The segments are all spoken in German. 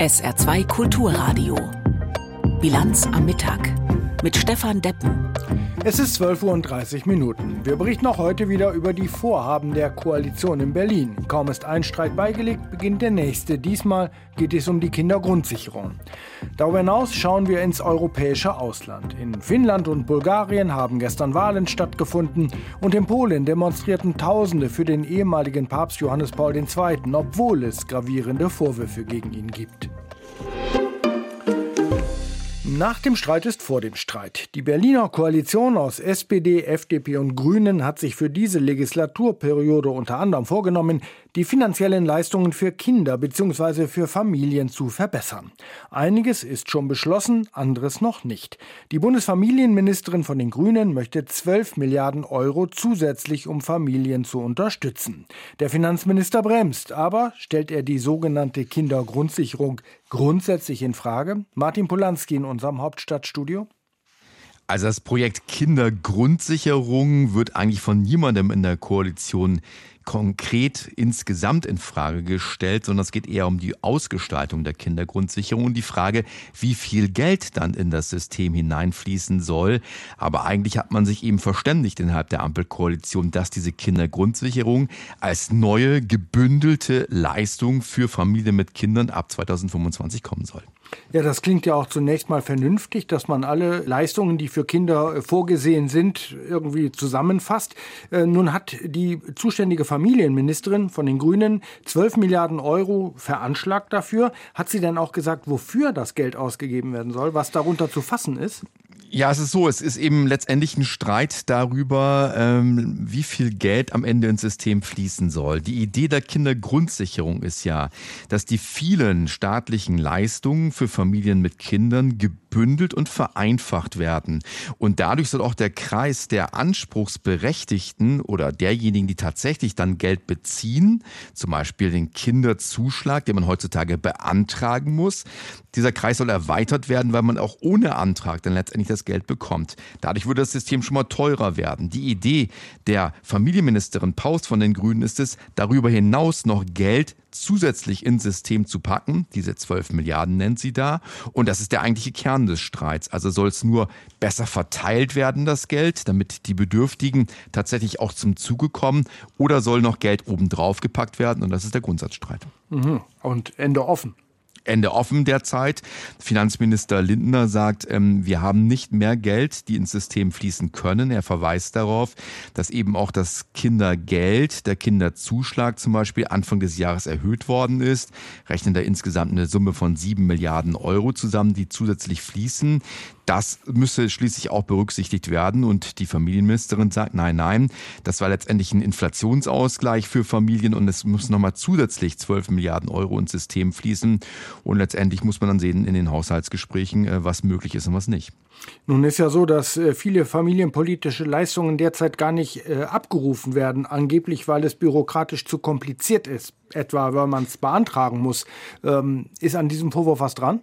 SR2 Kulturradio. Bilanz am Mittag mit Stefan Deppen. Es ist 12.30 Uhr Minuten. Wir berichten auch heute wieder über die Vorhaben der Koalition in Berlin. Kaum ist ein Streit beigelegt, beginnt der nächste. Diesmal geht es um die Kindergrundsicherung. Darüber hinaus schauen wir ins europäische Ausland. In Finnland und Bulgarien haben gestern Wahlen stattgefunden und in Polen demonstrierten Tausende für den ehemaligen Papst Johannes Paul II., obwohl es gravierende Vorwürfe gegen ihn gibt. Nach dem Streit ist vor dem Streit. Die Berliner Koalition aus SPD, FDP und Grünen hat sich für diese Legislaturperiode unter anderem vorgenommen, die finanziellen Leistungen für Kinder bzw. für Familien zu verbessern. Einiges ist schon beschlossen, anderes noch nicht. Die Bundesfamilienministerin von den Grünen möchte 12 Milliarden Euro zusätzlich, um Familien zu unterstützen. Der Finanzminister bremst, aber stellt er die sogenannte Kindergrundsicherung grundsätzlich in Frage? Martin Polanski in unserem Hauptstadtstudio. Also das Projekt Kindergrundsicherung wird eigentlich von niemandem in der Koalition konkret insgesamt in Frage gestellt, sondern es geht eher um die Ausgestaltung der Kindergrundsicherung und die Frage, wie viel Geld dann in das System hineinfließen soll. Aber eigentlich hat man sich eben verständigt innerhalb der Ampelkoalition, dass diese Kindergrundsicherung als neue gebündelte Leistung für Familien mit Kindern ab 2025 kommen soll. Ja, das klingt ja auch zunächst mal vernünftig, dass man alle Leistungen, die für Kinder äh, vorgesehen sind, irgendwie zusammenfasst. Äh, nun hat die zuständige Familienministerin von den Grünen 12 Milliarden Euro veranschlagt dafür. Hat sie denn auch gesagt, wofür das Geld ausgegeben werden soll, was darunter zu fassen ist? Ja, es ist so, es ist eben letztendlich ein Streit darüber, ähm, wie viel Geld am Ende ins System fließen soll. Die Idee der Kindergrundsicherung ist ja, dass die vielen staatlichen Leistungen für Familien mit Kindern gebündelt und vereinfacht werden. Und dadurch soll auch der Kreis der Anspruchsberechtigten oder derjenigen, die tatsächlich dann Geld beziehen, zum Beispiel den Kinderzuschlag, den man heutzutage beantragen muss, dieser Kreis soll erweitert werden, weil man auch ohne Antrag dann letztendlich das Geld bekommt. Dadurch würde das System schon mal teurer werden. Die Idee der Familienministerin Paust von den Grünen ist es, darüber hinaus noch Geld zusätzlich ins System zu packen. Diese 12 Milliarden nennt sie da. Und das ist der eigentliche Kern des Streits. Also soll es nur besser verteilt werden, das Geld, damit die Bedürftigen tatsächlich auch zum Zuge kommen? Oder soll noch Geld obendrauf gepackt werden? Und das ist der Grundsatzstreit. Mhm. Und Ende offen. Ende offen derzeit. Finanzminister Lindner sagt, ähm, wir haben nicht mehr Geld, die ins System fließen können. Er verweist darauf, dass eben auch das Kindergeld, der Kinderzuschlag zum Beispiel Anfang des Jahres erhöht worden ist. Rechnen da insgesamt eine Summe von sieben Milliarden Euro zusammen, die zusätzlich fließen. Das müsse schließlich auch berücksichtigt werden. Und die Familienministerin sagt, nein, nein, das war letztendlich ein Inflationsausgleich für Familien und es muss nochmal zusätzlich 12 Milliarden Euro ins System fließen. Und letztendlich muss man dann sehen in den Haushaltsgesprächen, äh, was möglich ist und was nicht. Nun ist ja so, dass äh, viele familienpolitische Leistungen derzeit gar nicht äh, abgerufen werden, angeblich weil es bürokratisch zu kompliziert ist, etwa weil man es beantragen muss. Ähm, ist an diesem Vorwurf was dran?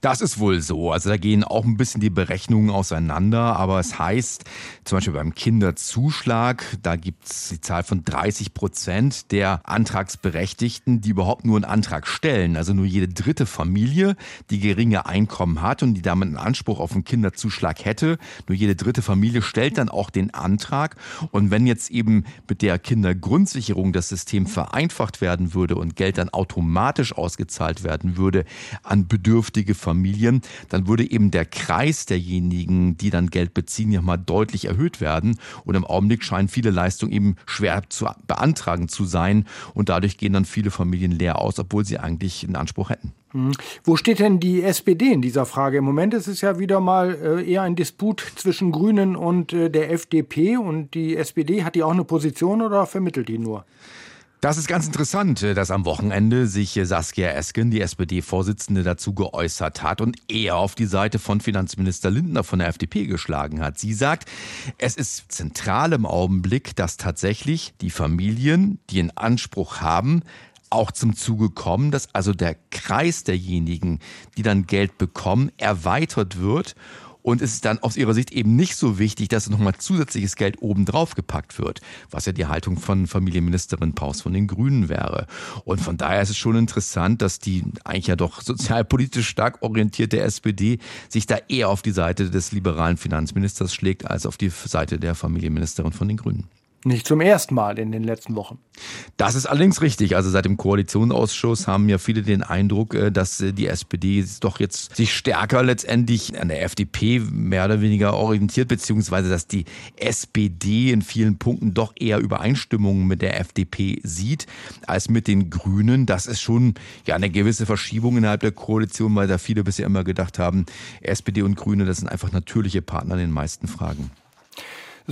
Das ist wohl so. Also da gehen auch ein bisschen die Berechnungen auseinander, aber es heißt zum Beispiel beim Kinderzuschlag, da gibt es die Zahl von 30 Prozent der Antragsberechtigten, die überhaupt nur einen Antrag stellen. Also nur jede dritte Familie, die geringe Einkommen hat und die damit einen Anspruch auf einen Kinderzuschlag hätte. Nur jede dritte Familie stellt dann auch den Antrag. Und wenn jetzt eben mit der Kindergrundsicherung das System vereinfacht werden würde und Geld dann automatisch ausgezahlt werden würde an Bedürftige, bedürftige Familien, dann würde eben der Kreis derjenigen, die dann Geld beziehen, ja mal deutlich erhöht werden. Und im Augenblick scheinen viele Leistungen eben schwer zu beantragen zu sein. Und dadurch gehen dann viele Familien leer aus, obwohl sie eigentlich einen Anspruch hätten. Hm. Wo steht denn die SPD in dieser Frage? Im Moment ist es ja wieder mal äh, eher ein Disput zwischen Grünen und äh, der FDP. Und die SPD, hat die auch eine Position oder vermittelt die nur? Das ist ganz interessant, äh, dass am Wochenende sich äh, Saskia Esken, die SPD-Vorsitzende, dazu geäußert hat und eher auf die Seite von Finanzminister Lindner von der FDP geschlagen hat. Sie sagt, es ist zentral im Augenblick, dass tatsächlich die Familien, die in Anspruch haben, auch zum Zuge kommen, dass also der Kreis derjenigen, die dann Geld bekommen, erweitert wird Und es ist dann aus ihrer Sicht eben nicht so wichtig, dass nochmal zusätzliches Geld obendrauf gepackt wird, was ja die Haltung von Familienministerin Paus von den Grünen wäre. Und von daher ist es schon interessant, dass die eigentlich ja doch sozialpolitisch stark orientierte SPD sich da eher auf die Seite des liberalen Finanzministers schlägt, als auf die Seite der Familienministerin von den Grünen. Nicht zum ersten Mal in den letzten Wochen. Das ist allerdings richtig. Also seit dem Koalitionsausschuss haben ja viele den Eindruck, äh, dass äh, die SPD doch jetzt sich stärker letztendlich an der FDP mehr oder weniger orientiert, beziehungsweise dass die SPD in vielen Punkten doch eher Übereinstimmungen mit der FDP sieht als mit den Grünen. Das ist schon ja eine gewisse Verschiebung innerhalb der Koalition, weil da viele bisher immer gedacht haben, SPD und Grüne, das sind einfach natürliche Partner in den meisten Fragen.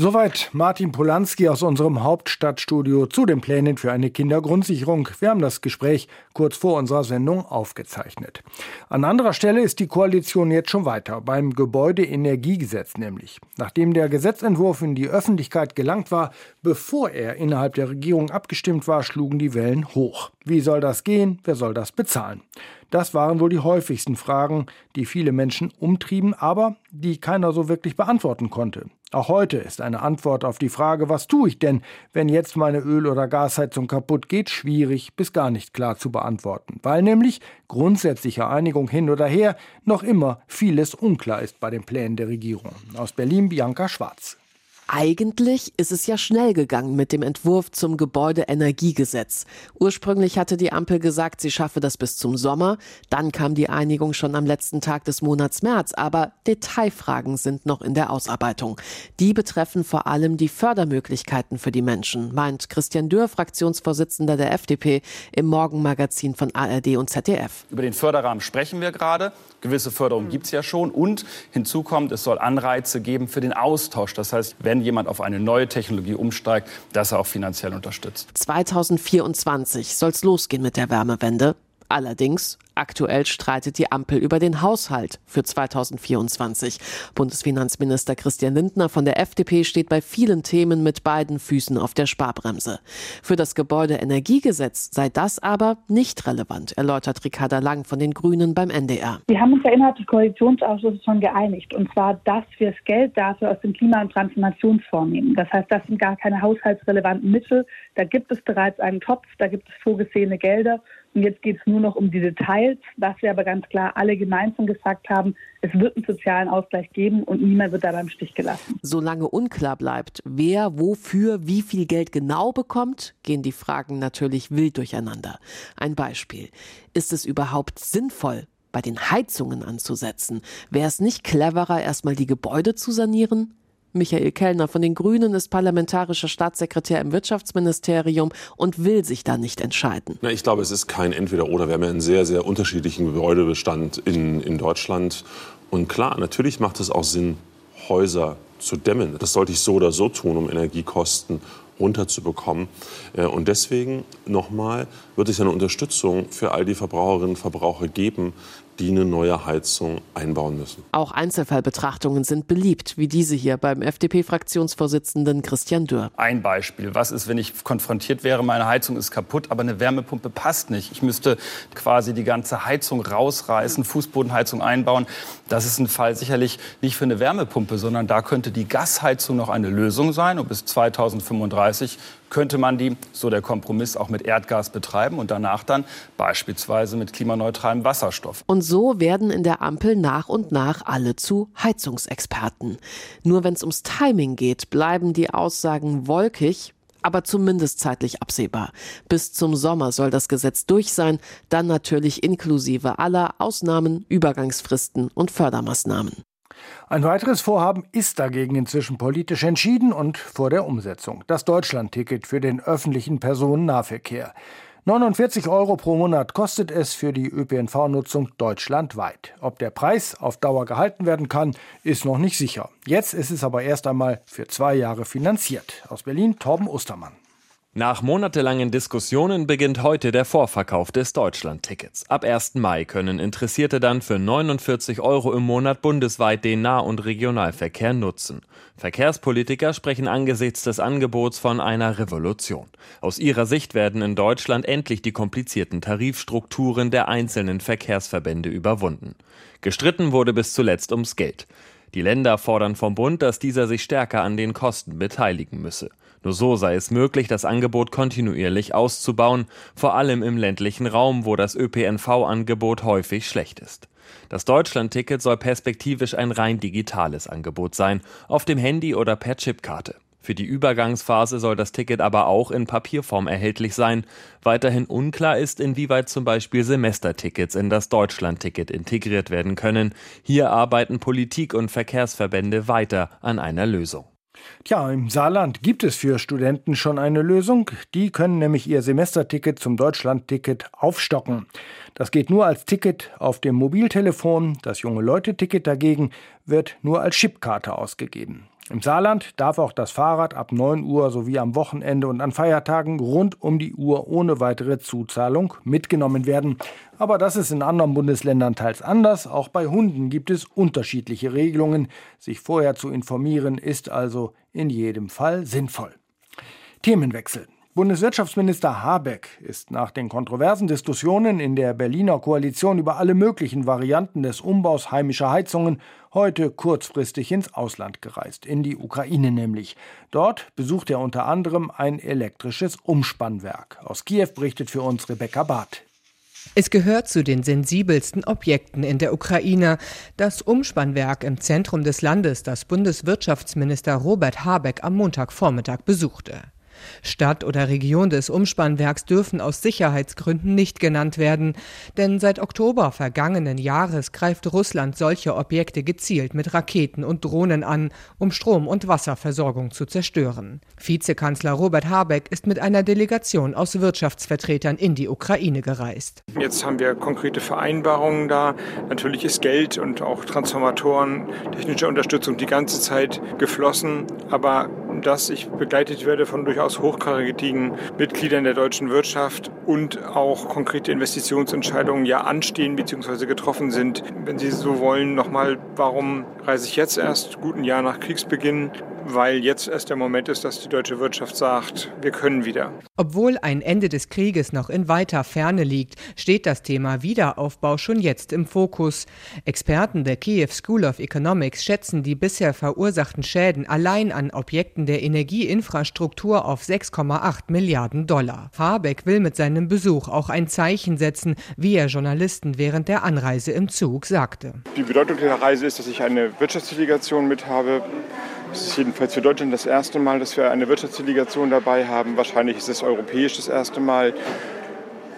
Soweit Martin Polanski aus unserem Hauptstadtstudio zu den Plänen für eine Kindergrundsicherung. Wir haben das Gespräch kurz vor unserer Sendung aufgezeichnet. An anderer Stelle ist die Koalition jetzt schon weiter, beim Gebäudeenergiegesetz nämlich. Nachdem der Gesetzentwurf in die Öffentlichkeit gelangt war, bevor er innerhalb der Regierung abgestimmt war, schlugen die Wellen hoch. Wie soll das gehen? Wer soll das bezahlen? Das waren wohl die häufigsten Fragen, die viele Menschen umtrieben, aber die keiner so wirklich beantworten konnte. Auch heute ist eine Antwort auf die Frage, was tue ich denn, wenn jetzt meine Öl- oder Gasheizung kaputt geht, schwierig bis gar nicht klar zu beantworten, weil nämlich grundsätzliche Einigung hin oder her noch immer vieles unklar ist bei den Plänen der Regierung. Aus Berlin Bianca Schwarz. Eigentlich ist es ja schnell gegangen mit dem Entwurf zum Gebäudeenergiegesetz. Ursprünglich hatte die Ampel gesagt, sie schaffe das bis zum Sommer. Dann kam die Einigung schon am letzten Tag des Monats März. Aber Detailfragen sind noch in der Ausarbeitung. Die betreffen vor allem die Fördermöglichkeiten für die Menschen, meint Christian Dürr, Fraktionsvorsitzender der FDP, im Morgenmagazin von ARD und ZDF. Über den Förderrahmen sprechen wir gerade. Gewisse Förderung gibt es ja schon. Und hinzu kommt, es soll Anreize geben für den Austausch. Das heißt, wenn wenn jemand auf eine neue Technologie umsteigt, dass er auch finanziell unterstützt. 2024 soll es losgehen mit der Wärmewende. Allerdings Aktuell streitet die Ampel über den Haushalt für 2024. Bundesfinanzminister Christian Lindner von der FDP steht bei vielen Themen mit beiden Füßen auf der Sparbremse. Für das Gebäudeenergiegesetz sei das aber nicht relevant, erläutert Ricarda Lang von den Grünen beim NDR. Wir haben uns ja innerhalb des Koalitionsausschusses schon geeinigt. Und zwar, dass wir das Geld dafür aus dem Klima- und Transformationsfonds nehmen. Das heißt, das sind gar keine haushaltsrelevanten Mittel. Da gibt es bereits einen Topf, da gibt es vorgesehene Gelder. Und jetzt geht es nur noch um die Details, dass wir aber ganz klar alle gemeinsam gesagt haben, es wird einen sozialen Ausgleich geben und niemand wird da im Stich gelassen. Solange unklar bleibt, wer wofür wie viel Geld genau bekommt, gehen die Fragen natürlich wild durcheinander. Ein Beispiel. Ist es überhaupt sinnvoll, bei den Heizungen anzusetzen? Wäre es nicht cleverer, erstmal die Gebäude zu sanieren? Michael Kellner von den Grünen ist parlamentarischer Staatssekretär im Wirtschaftsministerium und will sich da nicht entscheiden. Na, ich glaube, es ist kein Entweder-Oder. Wir haben ja einen sehr, sehr unterschiedlichen Gebäudebestand in, in Deutschland. Und klar, natürlich macht es auch Sinn, Häuser zu dämmen. Das sollte ich so oder so tun, um Energiekosten runterzubekommen. Äh, und deswegen nochmal wird es eine Unterstützung für all die Verbraucherinnen und Verbraucher geben, die eine neue Heizung einbauen müssen. Auch Einzelfallbetrachtungen sind beliebt, wie diese hier beim FDP-Fraktionsvorsitzenden Christian Dürr. Ein Beispiel. Was ist, wenn ich konfrontiert wäre, meine Heizung ist kaputt, aber eine Wärmepumpe passt nicht? Ich müsste quasi die ganze Heizung rausreißen, Fußbodenheizung einbauen. Das ist ein Fall sicherlich nicht für eine Wärmepumpe, sondern da könnte die Gasheizung noch eine Lösung sein. Und bis 2035 könnte man die, so der Kompromiss, auch mit Erdgas betreiben und danach dann beispielsweise mit klimaneutralem Wasserstoff. Und so werden in der Ampel nach und nach alle zu Heizungsexperten. Nur wenn es ums Timing geht, bleiben die Aussagen wolkig, aber zumindest zeitlich absehbar. Bis zum Sommer soll das Gesetz durch sein, dann natürlich inklusive aller Ausnahmen, Übergangsfristen und Fördermaßnahmen. Ein weiteres Vorhaben ist dagegen inzwischen politisch entschieden und vor der Umsetzung. Das Deutschlandticket für den öffentlichen Personennahverkehr. 49 Euro pro Monat kostet es für die ÖPNV-Nutzung deutschlandweit. Ob der Preis auf Dauer gehalten werden kann, ist noch nicht sicher. Jetzt ist es aber erst einmal für zwei Jahre finanziert. Aus Berlin Torben Ostermann. Nach monatelangen Diskussionen beginnt heute der Vorverkauf des Deutschland-Tickets. Ab 1. Mai können Interessierte dann für 49 Euro im Monat bundesweit den Nah- und Regionalverkehr nutzen. Verkehrspolitiker sprechen angesichts des Angebots von einer Revolution. Aus ihrer Sicht werden in Deutschland endlich die komplizierten Tarifstrukturen der einzelnen Verkehrsverbände überwunden. Gestritten wurde bis zuletzt ums Geld. Die Länder fordern vom Bund, dass dieser sich stärker an den Kosten beteiligen müsse. Nur so sei es möglich, das Angebot kontinuierlich auszubauen, vor allem im ländlichen Raum, wo das ÖPNV-Angebot häufig schlecht ist. Das Deutschlandticket soll perspektivisch ein rein digitales Angebot sein, auf dem Handy oder per Chipkarte. Für die Übergangsphase soll das Ticket aber auch in Papierform erhältlich sein. Weiterhin unklar ist, inwieweit zum Beispiel Semestertickets in das Deutschlandticket integriert werden können. Hier arbeiten Politik und Verkehrsverbände weiter an einer Lösung. Tja, im Saarland gibt es für Studenten schon eine Lösung. Die können nämlich ihr Semesterticket zum Deutschlandticket aufstocken. Das geht nur als Ticket auf dem Mobiltelefon. Das junge Leute-Ticket dagegen wird nur als Chipkarte ausgegeben. Im Saarland darf auch das Fahrrad ab 9 Uhr sowie am Wochenende und an Feiertagen rund um die Uhr ohne weitere Zuzahlung mitgenommen werden. Aber das ist in anderen Bundesländern teils anders. Auch bei Hunden gibt es unterschiedliche Regelungen. Sich vorher zu informieren ist also in jedem Fall sinnvoll. Themenwechsel. Bundeswirtschaftsminister Habeck ist nach den kontroversen Diskussionen in der Berliner Koalition über alle möglichen Varianten des Umbaus heimischer Heizungen heute kurzfristig ins Ausland gereist, in die Ukraine nämlich. Dort besucht er unter anderem ein elektrisches Umspannwerk. Aus Kiew berichtet für uns Rebecca Barth. Es gehört zu den sensibelsten Objekten in der Ukraine. Das Umspannwerk im Zentrum des Landes, das Bundeswirtschaftsminister Robert Habeck am Montagvormittag besuchte. Stadt oder Region des Umspannwerks dürfen aus Sicherheitsgründen nicht genannt werden, denn seit Oktober vergangenen Jahres greift Russland solche Objekte gezielt mit Raketen und Drohnen an, um Strom- und Wasserversorgung zu zerstören. Vizekanzler Robert Habeck ist mit einer Delegation aus Wirtschaftsvertretern in die Ukraine gereist. Jetzt haben wir konkrete Vereinbarungen da. Natürlich ist Geld und auch Transformatoren, technische Unterstützung die ganze Zeit geflossen, aber dass ich begleitet werde von durchaus hochkarätigen Mitgliedern der deutschen Wirtschaft und auch konkrete Investitionsentscheidungen ja anstehen bzw. getroffen sind. Wenn Sie so wollen, nochmal, warum reise ich jetzt erst, guten Jahr nach Kriegsbeginn? Weil jetzt erst der Moment ist, dass die deutsche Wirtschaft sagt, wir können wieder. Obwohl ein Ende des Krieges noch in weiter Ferne liegt, steht das Thema Wiederaufbau schon jetzt im Fokus. Experten der Kiew School of Economics schätzen die bisher verursachten Schäden allein an Objekten der Energieinfrastruktur auf 6,8 Milliarden Dollar. Habeck will mit seinem Besuch auch ein Zeichen setzen, wie er Journalisten während der Anreise im Zug sagte. Die Bedeutung der Reise ist, dass ich eine Wirtschaftsdelegation mit habe, es ist jedenfalls für Deutschland das erste Mal, dass wir eine Wirtschaftsdelegation dabei haben. Wahrscheinlich ist es europäisch das erste Mal.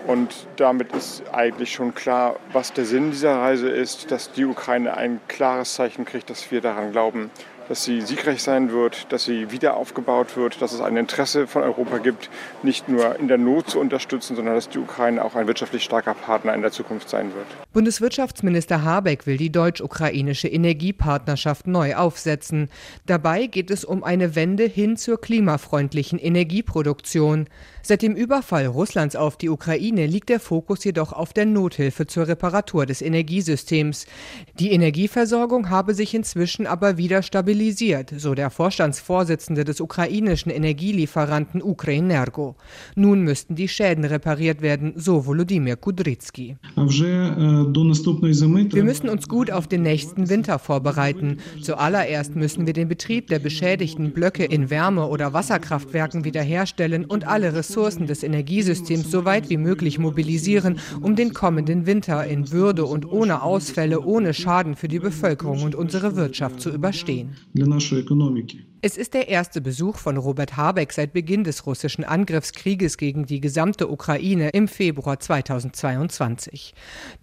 Und damit ist eigentlich schon klar, was der Sinn dieser Reise ist, dass die Ukraine ein klares Zeichen kriegt, dass wir daran glauben, dass sie siegreich sein wird, dass sie wieder aufgebaut wird, dass es ein Interesse von Europa gibt, nicht nur in der Not zu unterstützen, sondern dass die Ukraine auch ein wirtschaftlich starker Partner in der Zukunft sein wird. Bundeswirtschaftsminister Habeck will die deutsch-ukrainische Energiepartnerschaft neu aufsetzen. Dabei geht es um eine Wende hin zur klimafreundlichen Energieproduktion. Seit dem Überfall Russlands auf die Ukraine liegt der Fokus jedoch auf der Nothilfe zur Reparatur des Energiesystems. Die Energieversorgung habe sich inzwischen aber wieder stabilisiert, so der Vorstandsvorsitzende des ukrainischen Energielieferanten Ukreinergo. Nun müssten die Schäden repariert werden, so Volodymyr Kudrytsky. Wir müssen uns gut auf den nächsten Winter vorbereiten. Zuallererst müssen wir den Betrieb der beschädigten Blöcke in Wärme- oder Wasserkraftwerken wiederherstellen und alle Ressourcen des Energiesystems so weit wie möglich mobilisieren, um den kommenden Winter in Würde und ohne Ausfälle, ohne Schaden für die Bevölkerung und unsere Wirtschaft zu überstehen. Es ist der erste Besuch von Robert Habeck seit Beginn des russischen Angriffskrieges gegen die gesamte Ukraine im Februar 2022.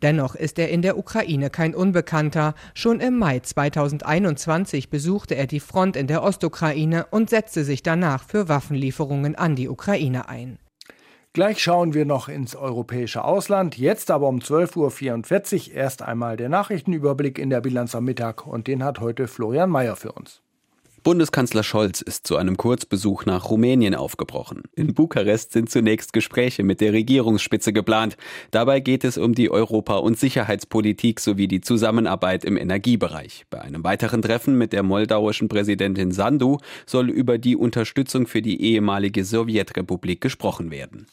Dennoch ist er in der Ukraine kein Unbekannter. Schon im Mai 2021 besuchte er die Front in der Ostukraine und setzte sich danach für Waffenlieferungen an die Ukraine ein. Gleich schauen wir noch ins europäische Ausland. Jetzt aber um 12.44 Uhr erst einmal der Nachrichtenüberblick in der Bilanz am Mittag und den hat heute Florian Mayer für uns. Bundeskanzler Scholz ist zu einem Kurzbesuch nach Rumänien aufgebrochen. In Bukarest sind zunächst Gespräche mit der Regierungsspitze geplant. Dabei geht es um die Europa- und Sicherheitspolitik sowie die Zusammenarbeit im Energiebereich. Bei einem weiteren Treffen mit der moldauischen Präsidentin Sandu soll über die Unterstützung für die ehemalige Sowjetrepublik gesprochen werden.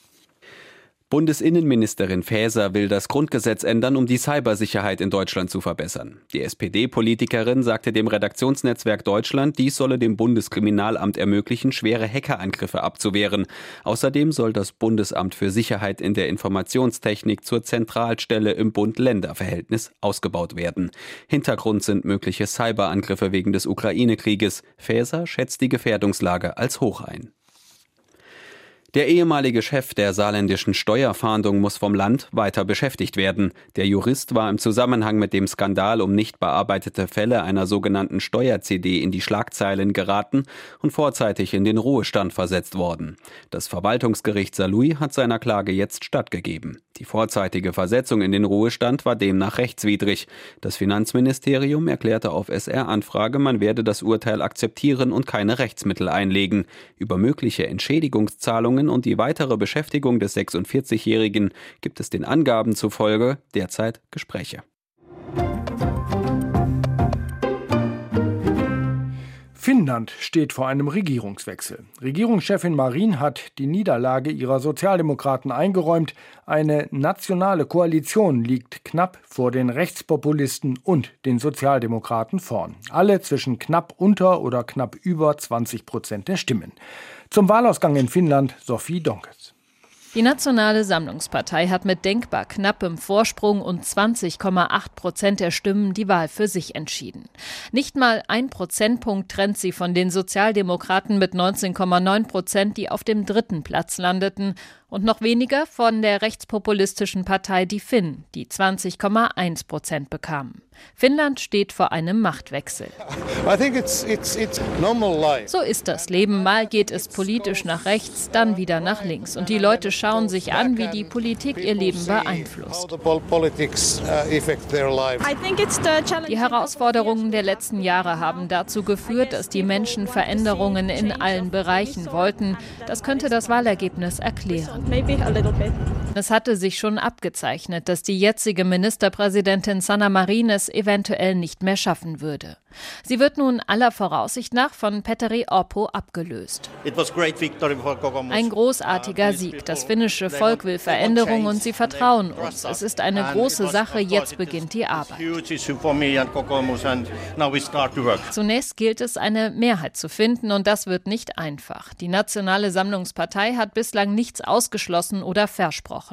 Bundesinnenministerin Faeser will das Grundgesetz ändern, um die Cybersicherheit in Deutschland zu verbessern. Die SPD-Politikerin sagte dem Redaktionsnetzwerk Deutschland, dies solle dem Bundeskriminalamt ermöglichen, schwere Hackerangriffe abzuwehren. Außerdem soll das Bundesamt für Sicherheit in der Informationstechnik zur Zentralstelle im Bund-Länder-Verhältnis ausgebaut werden. Hintergrund sind mögliche Cyberangriffe wegen des Ukraine-Krieges. Faeser schätzt die Gefährdungslage als hoch ein. Der ehemalige Chef der saarländischen Steuerfahndung muss vom Land weiter beschäftigt werden. Der Jurist war im Zusammenhang mit dem Skandal um nicht bearbeitete Fälle einer sogenannten Steuer-CD in die Schlagzeilen geraten und vorzeitig in den Ruhestand versetzt worden. Das Verwaltungsgericht Saarlouis hat seiner Klage jetzt stattgegeben. Die vorzeitige Versetzung in den Ruhestand war demnach rechtswidrig. Das Finanzministerium erklärte auf SR-Anfrage, man werde das Urteil akzeptieren und keine Rechtsmittel einlegen. Über mögliche Entschädigungszahlungen und die weitere Beschäftigung des 46-Jährigen gibt es den Angaben zufolge derzeit Gespräche. Finnland steht vor einem Regierungswechsel. Regierungschefin Marin hat die Niederlage ihrer Sozialdemokraten eingeräumt. Eine nationale Koalition liegt knapp vor den Rechtspopulisten und den Sozialdemokraten vorn. Alle zwischen knapp unter oder knapp über 20 Prozent der Stimmen. Zum Wahlausgang in Finnland Sophie Donkes. Die Nationale Sammlungspartei hat mit denkbar knappem Vorsprung und 20,8 Prozent der Stimmen die Wahl für sich entschieden. Nicht mal ein Prozentpunkt trennt sie von den Sozialdemokraten mit 19,9 Prozent, die auf dem dritten Platz landeten, und noch weniger von der rechtspopulistischen Partei Die Finn, die 20,1 Prozent bekamen. Finnland steht vor einem Machtwechsel. It's, it's, it's so ist das Leben. Mal geht es politisch nach rechts, dann wieder nach links. Und die Leute schauen sich an, wie die Politik ihr Leben beeinflusst. Uh, die Herausforderungen der letzten Jahre haben dazu geführt, dass die Menschen Veränderungen in allen Bereichen wollten. Das könnte das Wahlergebnis erklären. maybe a little bit. Es hatte sich schon abgezeichnet, dass die jetzige Ministerpräsidentin Sanna Marin es eventuell nicht mehr schaffen würde. Sie wird nun aller Voraussicht nach von Petteri Orpo abgelöst. Ein großartiger Sieg. Das finnische Volk will Veränderung und sie vertrauen uns. Es ist eine große Sache. Jetzt beginnt die Arbeit. Zunächst gilt es, eine Mehrheit zu finden und das wird nicht einfach. Die Nationale Sammlungspartei hat bislang nichts ausgeschlossen oder versprochen.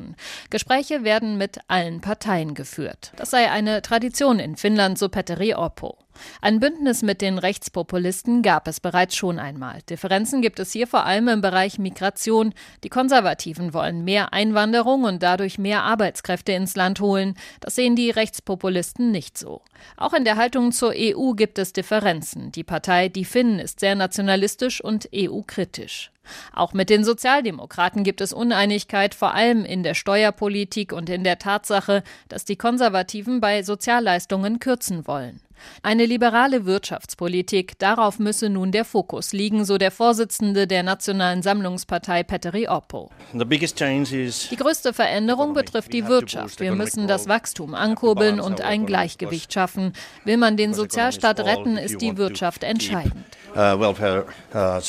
Gespräche werden mit allen Parteien geführt. Das sei eine Tradition in Finnland, so Petteri Orpo. Ein Bündnis mit den Rechtspopulisten gab es bereits schon einmal. Differenzen gibt es hier vor allem im Bereich Migration. Die Konservativen wollen mehr Einwanderung und dadurch mehr Arbeitskräfte ins Land holen. Das sehen die Rechtspopulisten nicht so. Auch in der Haltung zur EU gibt es Differenzen. Die Partei Die Finnen ist sehr nationalistisch und EU-kritisch. Auch mit den Sozialdemokraten gibt es Uneinigkeit, vor allem in der Steuerpolitik und in der Tatsache, dass die Konservativen bei Sozialleistungen kürzen wollen. Eine liberale Wirtschaftspolitik, darauf müsse nun der Fokus liegen, so der Vorsitzende der Nationalen Sammlungspartei Petteri Orpo. Die größte Veränderung betrifft die Wirtschaft. Wir müssen das Wachstum ankurbeln und ein Gleichgewicht schaffen. Will man den Sozialstaat retten, ist die Wirtschaft entscheidend. Uh, uh,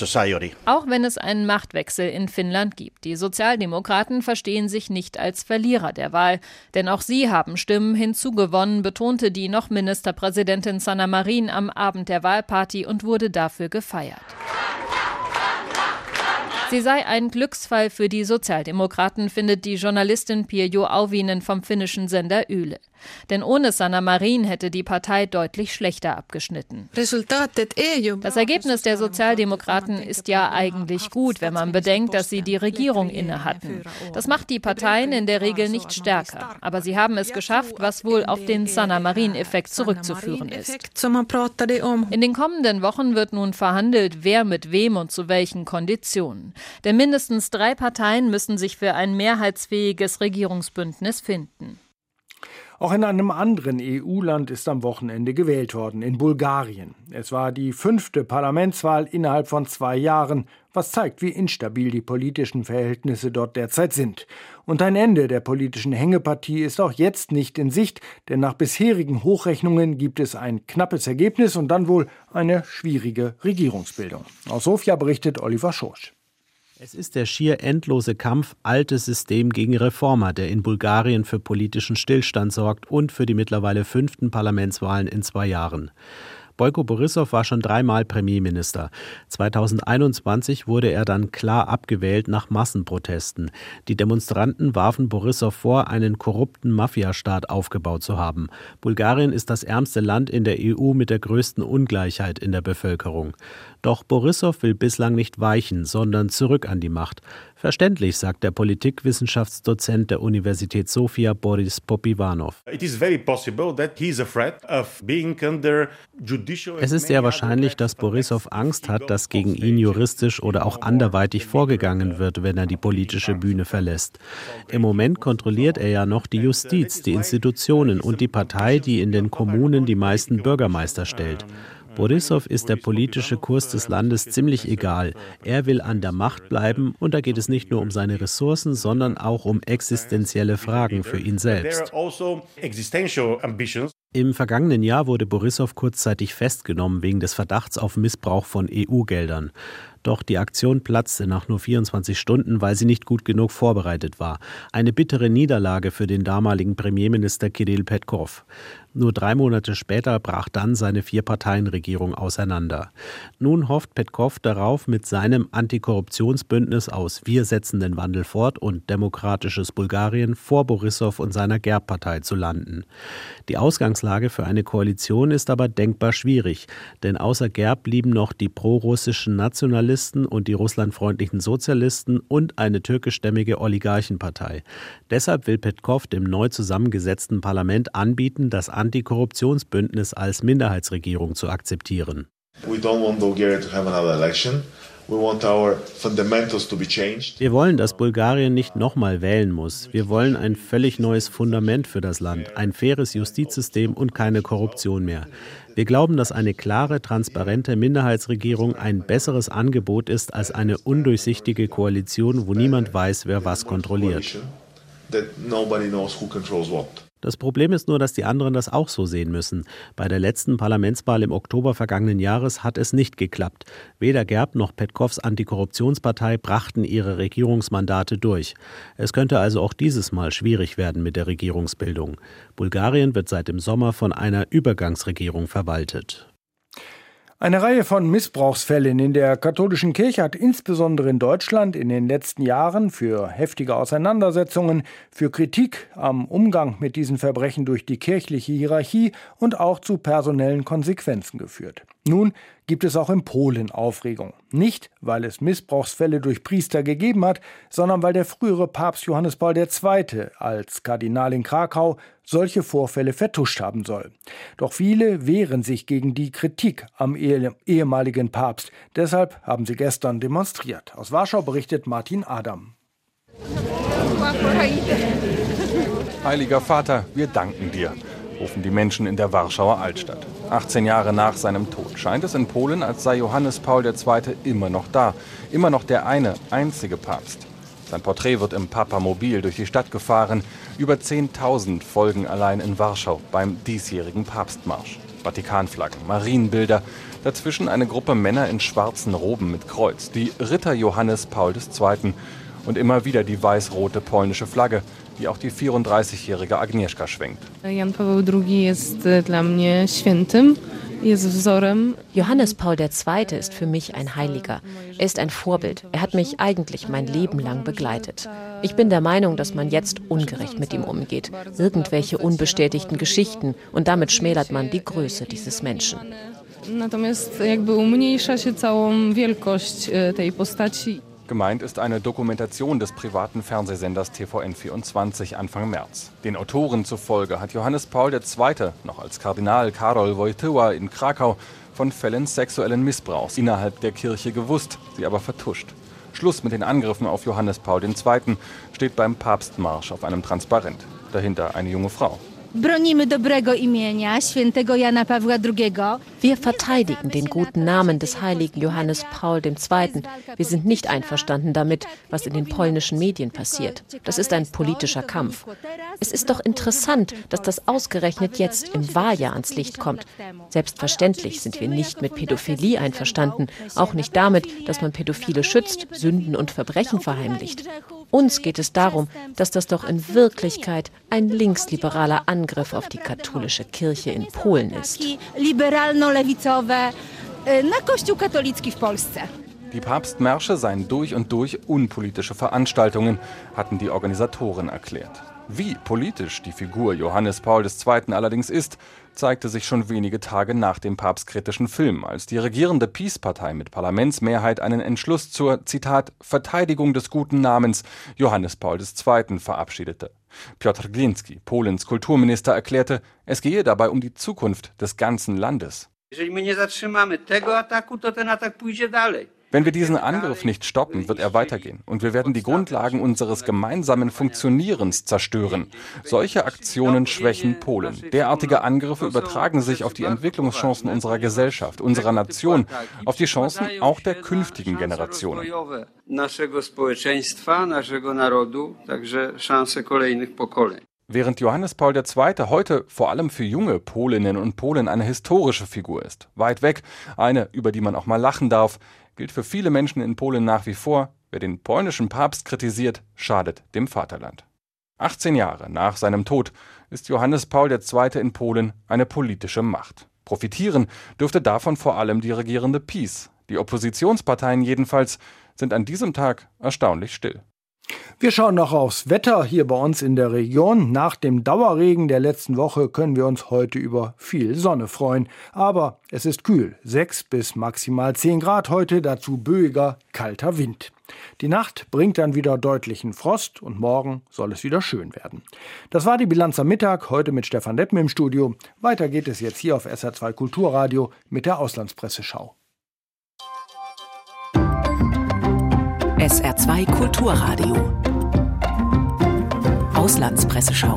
Auch wenn es einen Machtwechsel in Finnland gibt. Die Sozialdemokraten verstehen sich nicht als Verlierer der Wahl, denn auch sie haben Stimmen hinzugewonnen, betonte die noch Ministerpräsidentin Sanna Marin am Abend der Wahlparty und wurde dafür gefeiert. Sie sei ein Glücksfall für die Sozialdemokraten, findet die Journalistin Pirjo Auvinen vom finnischen Sender Yle. Denn ohne Sanna Marin hätte die Partei deutlich schlechter abgeschnitten. Das Ergebnis der Sozialdemokraten ist ja eigentlich gut, wenn man bedenkt, dass sie die Regierung inne hatten. Das macht die Parteien in der Regel nicht stärker. Aber sie haben es geschafft, was wohl auf den Sanna Marin-Effekt zurückzuführen ist. In den kommenden Wochen wird nun verhandelt, wer mit wem und zu welchen Konditionen. Denn mindestens drei Parteien müssen sich für ein mehrheitsfähiges Regierungsbündnis finden. Auch in einem anderen EU-Land ist am Wochenende gewählt worden, in Bulgarien. Es war die fünfte Parlamentswahl innerhalb von zwei Jahren, was zeigt, wie instabil die politischen Verhältnisse dort derzeit sind. Und ein Ende der politischen Hängepartie ist auch jetzt nicht in Sicht, denn nach bisherigen Hochrechnungen gibt es ein knappes Ergebnis und dann wohl eine schwierige Regierungsbildung. Aus Sofia berichtet Oliver Schorsch. Es ist der schier endlose Kampf altes System gegen Reformer, der in Bulgarien für politischen Stillstand sorgt und für die mittlerweile fünften Parlamentswahlen in zwei Jahren. Boyko Borissow war schon dreimal Premierminister. 2021 wurde er dann klar abgewählt nach Massenprotesten. Die Demonstranten warfen Borissow vor, einen korrupten Mafiastaat aufgebaut zu haben. Bulgarien ist das ärmste Land in der EU mit der größten Ungleichheit in der Bevölkerung. Doch Borissow will bislang nicht weichen, sondern zurück an die Macht. Verständlich, sagt der Politikwissenschaftsdozent der Universität Sofia Boris Popivanov. Es ist sehr wahrscheinlich, dass Borissow Angst hat, dass gegen ihn juristisch oder auch anderweitig vorgegangen wird, wenn er die politische Bühne verlässt. Im Moment kontrolliert er ja noch die Justiz, die Institutionen und die Partei, die in den Kommunen die meisten Bürgermeister stellt. Borissow ist der politische Kurs des Landes ziemlich egal. Er will an der Macht bleiben und da geht es nicht nur um seine Ressourcen, sondern auch um existenzielle Fragen für ihn selbst. Also Im vergangenen Jahr wurde Borissow kurzzeitig festgenommen wegen des Verdachts auf Missbrauch von EU-Geldern. Doch die Aktion platzte nach nur 24 Stunden, weil sie nicht gut genug vorbereitet war. Eine bittere Niederlage für den damaligen Premierminister Kirill Petkov. Nur drei Monate später brach dann seine Vier-Parteien-Regierung auseinander. Nun hofft Petkov darauf, mit seinem Antikorruptionsbündnis aus Wir setzen den Wandel fort und Demokratisches Bulgarien vor Borissow und seiner Gerb-Partei zu landen. Die Ausgangslage für eine Koalition ist aber denkbar schwierig, denn außer Gerb blieben noch die prorussischen Nationalisten und die russlandfreundlichen Sozialisten und eine türkischstämmige Oligarchenpartei. Deshalb will Petkov dem neu zusammengesetzten Parlament anbieten, das Antikorruptionsbündnis als Minderheitsregierung zu akzeptieren. Wir wollen, dass Bulgarien nicht nochmal wählen muss. Wir wollen ein völlig neues Fundament für das Land, ein faires Justizsystem und keine Korruption mehr. Wir glauben, dass eine klare, transparente Minderheitsregierung ein besseres Angebot ist als eine undurchsichtige Koalition, wo niemand weiß, wer was kontrolliert. Das Problem ist nur, dass die anderen das auch so sehen müssen. Bei der letzten Parlamentswahl im Oktober vergangenen Jahres hat es nicht geklappt. Weder Gerb noch Petkovs Antikorruptionspartei brachten ihre Regierungsmandate durch. Es könnte also auch dieses Mal schwierig werden mit der Regierungsbildung. Bulgarien wird seit dem Sommer von einer Übergangsregierung verwaltet. Eine Reihe von Missbrauchsfällen in der katholischen Kirche hat insbesondere in Deutschland in den letzten Jahren für heftige Auseinandersetzungen, für Kritik am Umgang mit diesen Verbrechen durch die kirchliche Hierarchie und auch zu personellen Konsequenzen geführt. Nun gibt es auch in Polen Aufregung. Nicht, weil es Missbrauchsfälle durch Priester gegeben hat, sondern weil der frühere Papst Johannes Paul II. als Kardinal in Krakau solche Vorfälle vertuscht haben soll. Doch viele wehren sich gegen die Kritik am ehemaligen Papst. Deshalb haben sie gestern demonstriert. Aus Warschau berichtet Martin Adam. Heiliger Vater, wir danken dir rufen die Menschen in der Warschauer Altstadt. 18 Jahre nach seinem Tod scheint es in Polen, als sei Johannes Paul II. immer noch da, immer noch der eine, einzige Papst. Sein Porträt wird im Papamobil durch die Stadt gefahren. Über 10.000 folgen allein in Warschau beim diesjährigen Papstmarsch. Vatikanflaggen, Marienbilder, dazwischen eine Gruppe Männer in schwarzen Roben mit Kreuz, die Ritter Johannes Paul II. und immer wieder die weiß-rote polnische Flagge, die auch die 34-jährige Agnieszka schwenkt. Jan Paweł II ist e, dla mnie świętym. Johannes Paul II. ist für mich ein Heiliger. Er ist ein Vorbild. Er hat mich eigentlich mein Leben lang begleitet. Ich bin der Meinung, dass man jetzt ungerecht mit ihm umgeht. Irgendwelche unbestätigten Geschichten und damit schmälert man die Größe dieses Menschen. Natomiast jakby umniejsza się całą wielkość e, tej postaci. Gemeint ist eine Dokumentation des privaten Fernsehsenders TVN24 Anfang März. Den Autoren zufolge hat Johannes Paul II. noch als Kardinal Karol Wojtyła in Krakau von Fällen sexuellen Missbrauchs innerhalb der Kirche gewusst, sie aber vertuscht. Schluss mit den Angriffen auf Johannes Paul II. steht beim Papstmarsch auf einem Transparent. Dahinter eine junge Frau. Wir verteidigen den guten Namen des heiligen Johannes Paul II. Wir sind nicht einverstanden damit, was in den polnischen Medien passiert. Das ist ein politischer Kampf. Es ist doch interessant, dass das ausgerechnet jetzt im Wahljahr ans Licht kommt. Selbstverständlich sind wir nicht mit Pädophilie einverstanden, auch nicht damit, dass man Pädophile schützt, Sünden und Verbrechen verheimlicht. Uns geht es darum, dass das doch in Wirklichkeit ein linksliberaler Angriff auf die katholische Kirche in Polen ist. Die Papstmärsche seien durch und durch unpolitische Veranstaltungen, hatten die Organisatoren erklärt. Wie politisch die Figur Johannes Paul II. allerdings ist, zeigte sich schon wenige Tage nach dem papstkritischen Film, als die regierende Peace-Partei mit Parlamentsmehrheit einen Entschluss zur, Zitat, Verteidigung des guten Namens Johannes Paul II. verabschiedete. Piotr Glinski, Polens Kulturminister, erklärte, es gehe dabei um die Zukunft des ganzen Landes. Jeżeli my nie zatrzymamy tego ataku, to ten atak pójdzie dalej. Wenn wir diesen Angriff nicht stoppen, wird er weitergehen und wir werden die Grundlagen unseres gemeinsamen Funktionierens zerstören. Solche Aktionen schwächen Polen. Derartige Angriffe übertragen sich auf die Entwicklungschancen unserer Gesellschaft, unserer Nation, auf die Chancen auch der künftigen Generationen. Während Johannes Paul II. heute vor allem für junge Polinnen und Polen eine historische Figur ist, weit weg, eine, über die man auch mal lachen darf, gilt für viele Menschen in Polen nach wie vor, wer den polnischen Papst kritisiert, schadet dem Vaterland. 18 Jahre nach seinem Tod ist Johannes Paul II. in Polen eine politische Macht. Profitieren dürfte davon vor allem die regierende PiS. Die Oppositionsparteien jedenfalls sind an diesem Tag erstaunlich still. Wir schauen noch aufs Wetter hier bei uns in der Region. Nach dem Dauerregen der letzten Woche können wir uns heute über viel Sonne freuen. Aber es ist kühl. 6 bis maximal 10 Grad heute, dazu böiger, kalter Wind. Die Nacht bringt dann wieder deutlichen Frost und morgen soll es wieder schön werden. Das war die Bilanz am Mittag, heute mit Stefan Deppen im Studio. Weiter geht es jetzt hier auf SR2 Kulturradio mit der Auslandspresseschau. SR2 Kulturradio. Auslandspresseschau.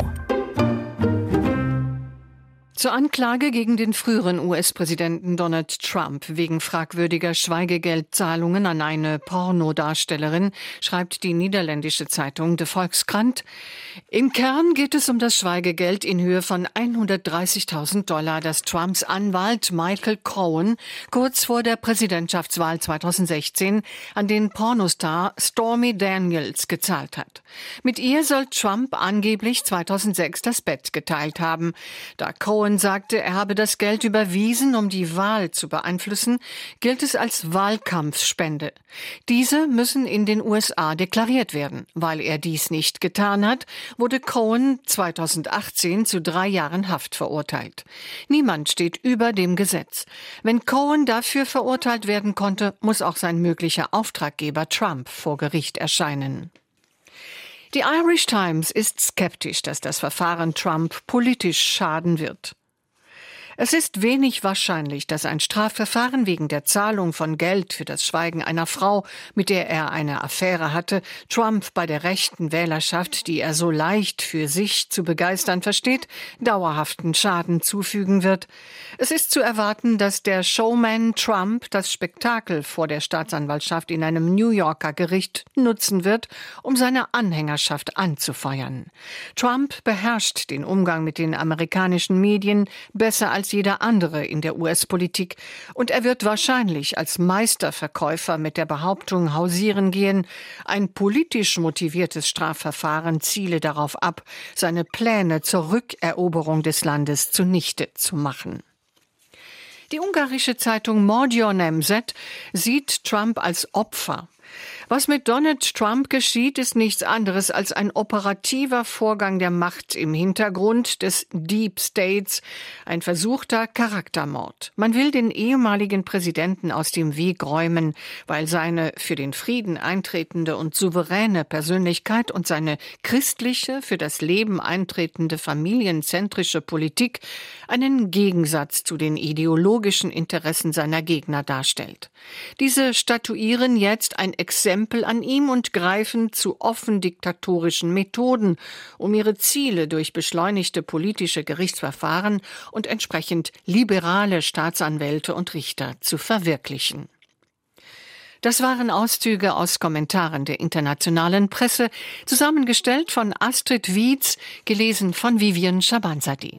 Zur Anklage gegen den früheren US-Präsidenten Donald Trump wegen fragwürdiger Schweigegeldzahlungen an eine Pornodarstellerin schreibt die niederländische Zeitung De Volkskrant. Im Kern geht es um das Schweigegeld in Höhe von 130.000 Dollar, das Trumps Anwalt Michael Cohen kurz vor der Präsidentschaftswahl 2016 an den Pornostar Stormy Daniels gezahlt hat. Mit ihr soll Trump angeblich 2006 das Bett geteilt haben. Da Cohen Cohen sagte, er habe das Geld überwiesen, um die Wahl zu beeinflussen, gilt es als Wahlkampfspende. Diese müssen in den USA deklariert werden. Weil er dies nicht getan hat, wurde Cohen 2018 zu drei Jahren Haft verurteilt. Niemand steht über dem Gesetz. Wenn Cohen dafür verurteilt werden konnte, muss auch sein möglicher Auftraggeber Trump vor Gericht erscheinen. Die Irish Times ist skeptisch, dass das Verfahren Trump politisch schaden wird. Es ist wenig wahrscheinlich, dass ein Strafverfahren wegen der Zahlung von Geld für das Schweigen einer Frau, mit der er eine Affäre hatte, Trump bei der rechten Wählerschaft, die er so leicht für sich zu begeistern versteht, dauerhaften Schaden zufügen wird. Es ist zu erwarten, dass der Showman Trump das Spektakel vor der Staatsanwaltschaft in einem New Yorker Gericht nutzen wird, um seine Anhängerschaft anzufeuern. Trump beherrscht den Umgang mit den amerikanischen Medien besser als als jeder andere in der US-Politik und er wird wahrscheinlich als Meisterverkäufer mit der Behauptung hausieren gehen, ein politisch motiviertes Strafverfahren ziele darauf ab, seine Pläne zur Rückeroberung des Landes zunichte zu machen. Die ungarische Zeitung Mordio Nemzet sieht Trump als Opfer was mit Donald Trump geschieht, ist nichts anderes als ein operativer Vorgang der Macht im Hintergrund des Deep States, ein versuchter Charaktermord. Man will den ehemaligen Präsidenten aus dem Weg räumen, weil seine für den Frieden eintretende und souveräne Persönlichkeit und seine christliche, für das Leben eintretende familienzentrische Politik einen Gegensatz zu den ideologischen Interessen seiner Gegner darstellt. Diese statuieren jetzt ein Exempel an ihm und greifen zu offen diktatorischen Methoden, um ihre Ziele durch beschleunigte politische Gerichtsverfahren und entsprechend liberale Staatsanwälte und Richter zu verwirklichen. Das waren Auszüge aus Kommentaren der internationalen Presse, zusammengestellt von Astrid Wiedz, gelesen von Vivian Schabanzadi.